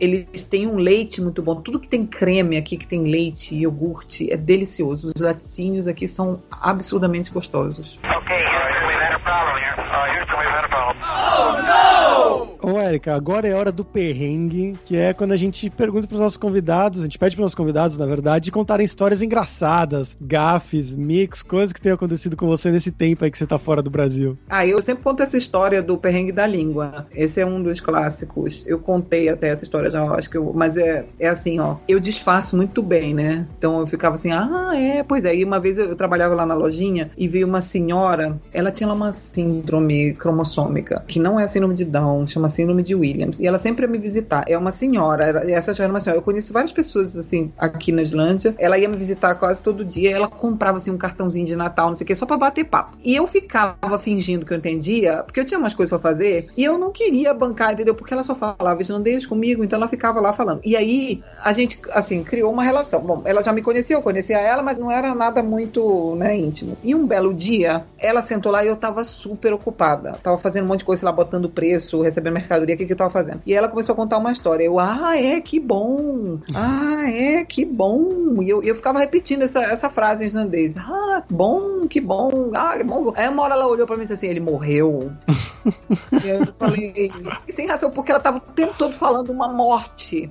Eles têm um leite muito bom. Tudo que tem creme aqui, que tem leite, iogurte, é delicioso. Os laticínios aqui são absurdamente gostosos. Ok, Houston, we've had a problem here. Uh, Houston, we've had a Oh, no! Ô, Érica, agora é hora do perrengue, que é quando a gente pergunta pros nossos convidados, a gente pede pros nossos convidados, na verdade, contarem histórias engraçadas, gafes, mix, coisas que tenham acontecido com você nesse tempo aí que você tá fora do Brasil. Ah, eu sempre conto essa história do perrengue da língua. Esse é um dos clássicos. Eu contei até essa história já, acho que eu, mas é, é assim, ó. Eu disfarço muito bem, né? Então eu ficava assim, ah, é, pois é. E uma vez eu, eu trabalhava lá na lojinha e vi uma senhora, ela tinha uma síndrome cromossômica, que não é síndrome de Down, chama síndrome de Williams. E ela sempre ia me visitar. É uma senhora, essa já era uma senhora. Eu conheço várias pessoas, assim, aqui na Islândia. Ela ia me visitar quase todo dia. ela comprava, assim, um cartãozinho de Natal, não sei o quê, só pra bater papo. E eu ficava fingindo que eu entendia, porque eu tinha umas coisas pra fazer, e eu não queria bancar, entendeu? Porque ela só falava islandês comigo, então ela ficava lá falando. E aí, a gente, assim, criou uma relação. Bom, ela já me conhecia, eu conhecia ela, mas não era nada muito, né, íntimo. E um belo dia, ela sentou lá e eu tava super ocupada. Tava fazendo um monte de coisa lá, botando preço, recebendo mercadoria, o que, que eu tava fazendo. E ela começou a contar uma história. Eu, ah, é, que bom. Ah, é, que bom. E eu, eu ficava repetindo essa, essa frase em islandês. Ah, bom, que bom. Ah, que bom. Aí uma hora ela olhou pra mim e disse assim, ele morreu. *laughs* e eu falei, sem razão, porque ela tava o tempo todo falando uma morte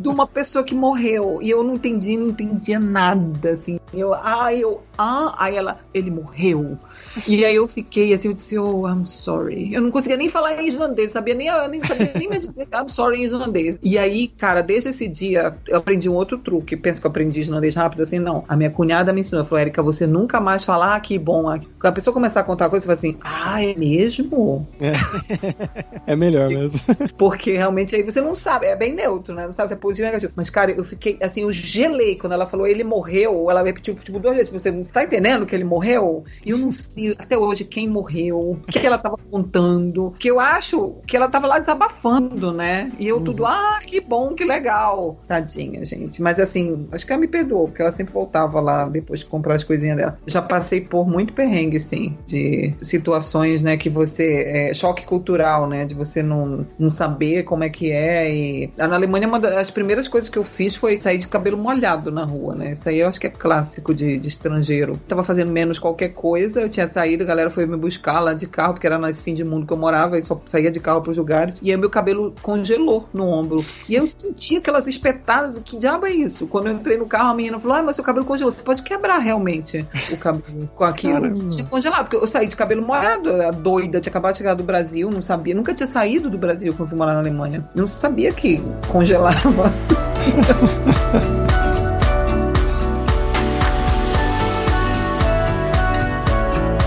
de uma pessoa que morreu. E eu não entendi, não entendia nada, assim. Eu, ah, eu, ah, aí ela, ele morreu. E aí eu fiquei assim, eu disse, oh, I'm sorry. Eu não conseguia nem falar em islandês, sabia nem, eu nem sabia nem me dizer I'm sorry em islandês. E aí, cara, desde esse dia, eu aprendi um outro truque. Pensa que eu aprendi islandês rápido assim? Não. A minha cunhada me ensinou, falou, Erika, você nunca mais falar ah, que bom. Quando a pessoa começar a contar coisa, você fala assim, ah, é mesmo? É, *laughs* é melhor mesmo. Porque realmente aí você não sabe, é bem neutro, né? Não sabe se é positivo ou negativo. Mas, cara, eu fiquei, assim, eu gelei quando ela falou, ele morreu, ela repetiu, tipo, duas vezes, você tá entendendo que ele morreu? E eu não sei até hoje quem morreu, o que ela tava contando, que eu acho que ela tava lá desabafando, né? E eu uhum. tudo, ah, que bom, que legal. Tadinha, gente. Mas assim, acho que ela me perdoou, porque ela sempre voltava lá depois de comprar as coisinhas dela. Já passei por muito perrengue, sim, de situações, né, que você. É, choque cultural, né? De você não, não saber como é que é. E na Alemanha, uma das primeiras coisas que eu fiz foi sair de cabelo molhado na rua, né? Isso aí eu acho que é clássico de, de estrangeiro. Tava fazendo menos qualquer coisa, eu tinha saído, a galera foi me buscar lá de carro, porque era nesse fim de mundo que eu morava, e só saía de carro pros lugares. E aí meu cabelo congelou no ombro. E eu senti aquelas espetadas, que diabo é isso? Quando eu entrei no carro, a menina falou: Ah, mas seu cabelo congelou. Você pode quebrar realmente o cabelo com aquilo. Caramba. Tinha congelado, porque eu saí de cabelo molhado, doida, tinha acabado de chegar do Brasil, não sabia, nunca tinha saído do Brasil quando fui morar na Alemanha. Não sabia que congelava. *laughs*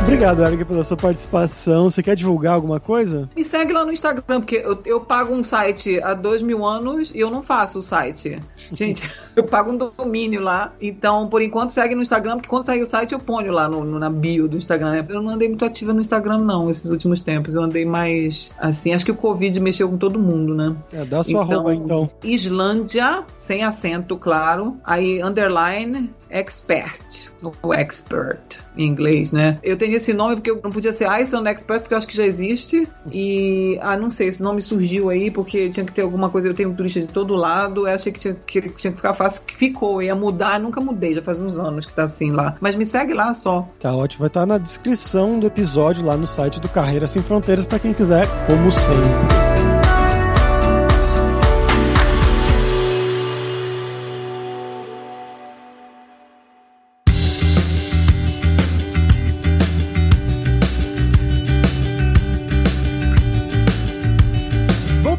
Obrigado, Eric, pela sua participação. Você quer divulgar alguma coisa? Me segue lá no Instagram, porque eu, eu pago um site há dois mil anos e eu não faço o site. Gente, *laughs* eu pago um domínio lá. Então, por enquanto, segue no Instagram, porque quando sair o site eu ponho lá no, no, na bio do Instagram. Né? Eu não andei muito ativa no Instagram, não, esses últimos tempos. Eu andei mais assim. Acho que o Covid mexeu com todo mundo, né? É, dá sua então, arroba então. Islândia, sem acento, claro. Aí, underline, expert o expert em inglês, né? Eu tenho esse nome porque eu não podia ser Iceland Expert porque eu acho que já existe. E ah não sei esse nome surgiu aí porque tinha que ter alguma coisa. Eu tenho um turista de todo lado eu achei que tinha que, tinha que ficar fácil que ficou ia mudar nunca mudei já faz uns anos que tá assim lá. Mas me segue lá só. Tá ótimo vai estar na descrição do episódio lá no site do Carreira Sem Fronteiras para quem quiser como sempre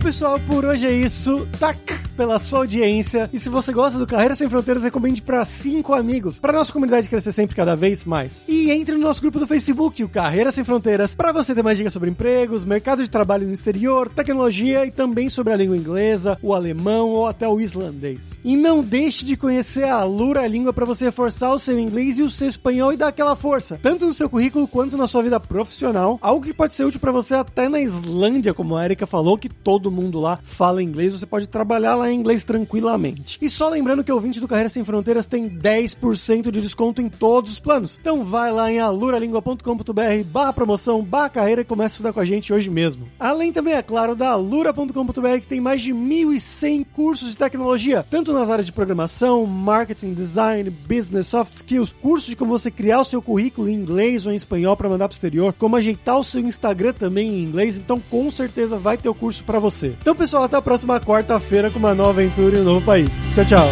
pessoal, por hoje é isso. Tac! Pela sua audiência. E se você gosta do Carreira Sem Fronteiras, recomende para cinco amigos, para nossa comunidade crescer sempre cada vez mais. E entre no nosso grupo do Facebook, o Carreira Sem Fronteiras, para você ter mais dicas sobre empregos, mercado de trabalho no exterior, tecnologia e também sobre a língua inglesa, o alemão ou até o islandês. E não deixe de conhecer a Lura Língua para você reforçar o seu inglês e o seu espanhol e dar aquela força, tanto no seu currículo quanto na sua vida profissional, algo que pode ser útil para você até na Islândia, como a Erika falou, que todo mundo lá fala inglês, você pode trabalhar lá em inglês tranquilamente. E só lembrando que o ouvinte do Carreira Sem Fronteiras tem 10% de desconto em todos os planos. Então vai lá em aluralingua.com.br barra promoção, barra carreira e começa a estudar com a gente hoje mesmo. Além também, é claro, da alura.com.br que tem mais de 1.100 cursos de tecnologia, tanto nas áreas de programação, marketing, design, business, soft skills, cursos de como você criar o seu currículo em inglês ou em espanhol para mandar para o exterior, como ajeitar o seu Instagram também em inglês, então com certeza vai ter o curso para você. Então pessoal, até a próxima quarta-feira com uma nova aventura em um novo país. Tchau, tchau.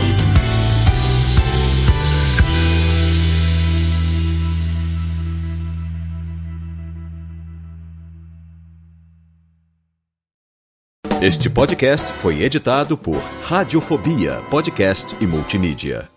Este podcast foi editado por Radiofobia, podcast e multimídia.